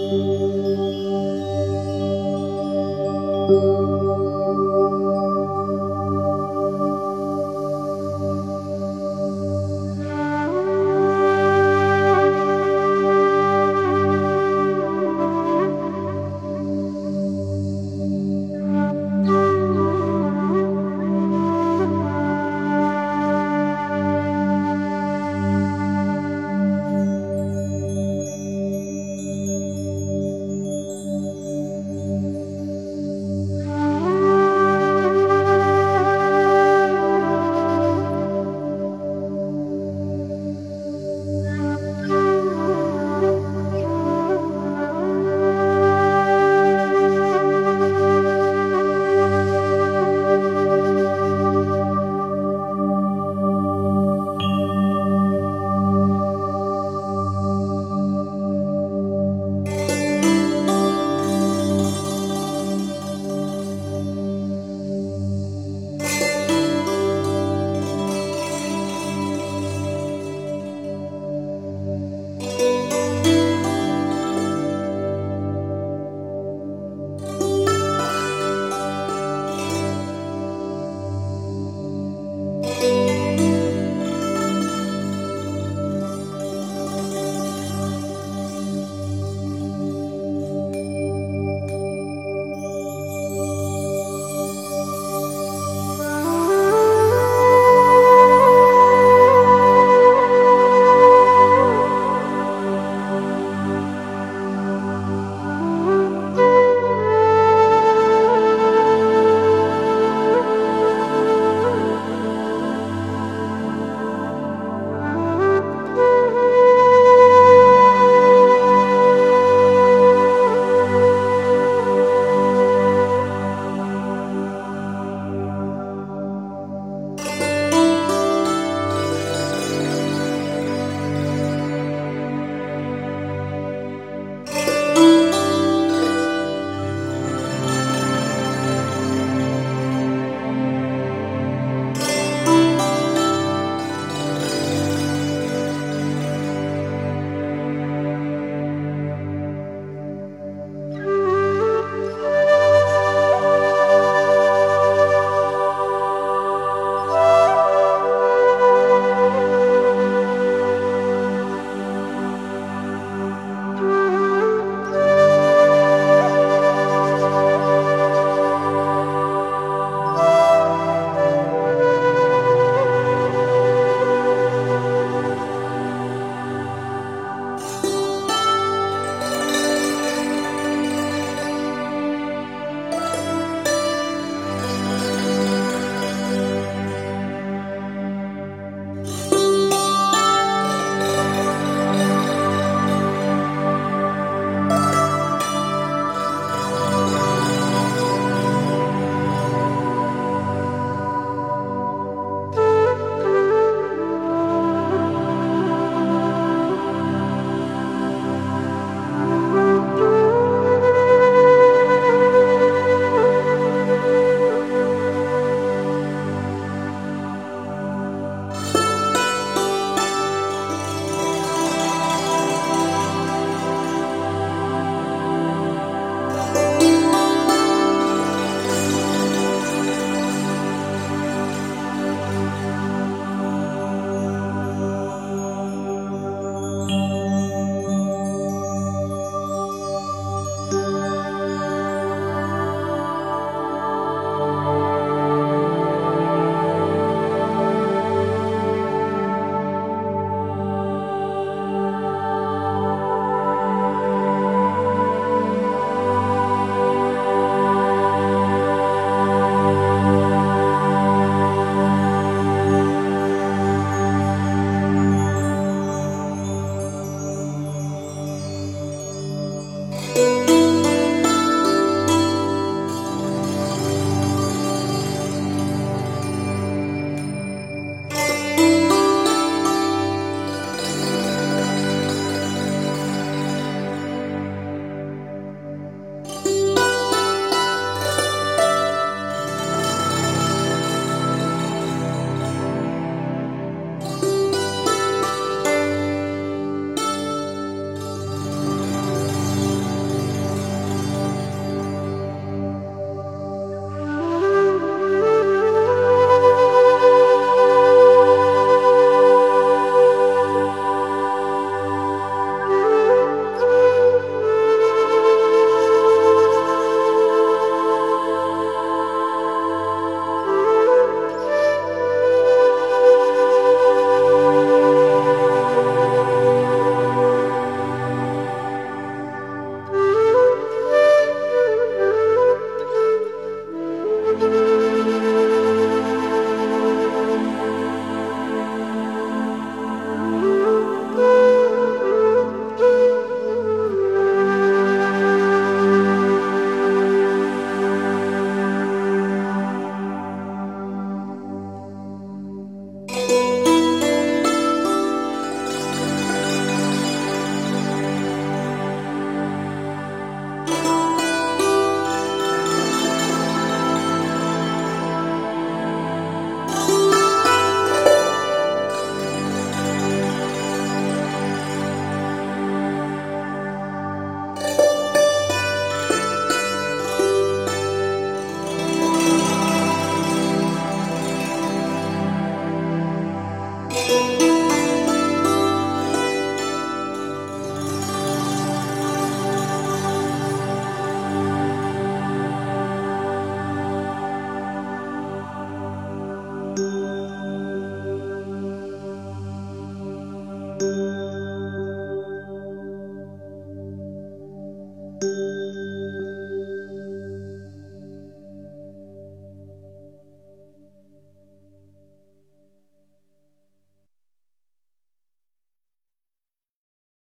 Música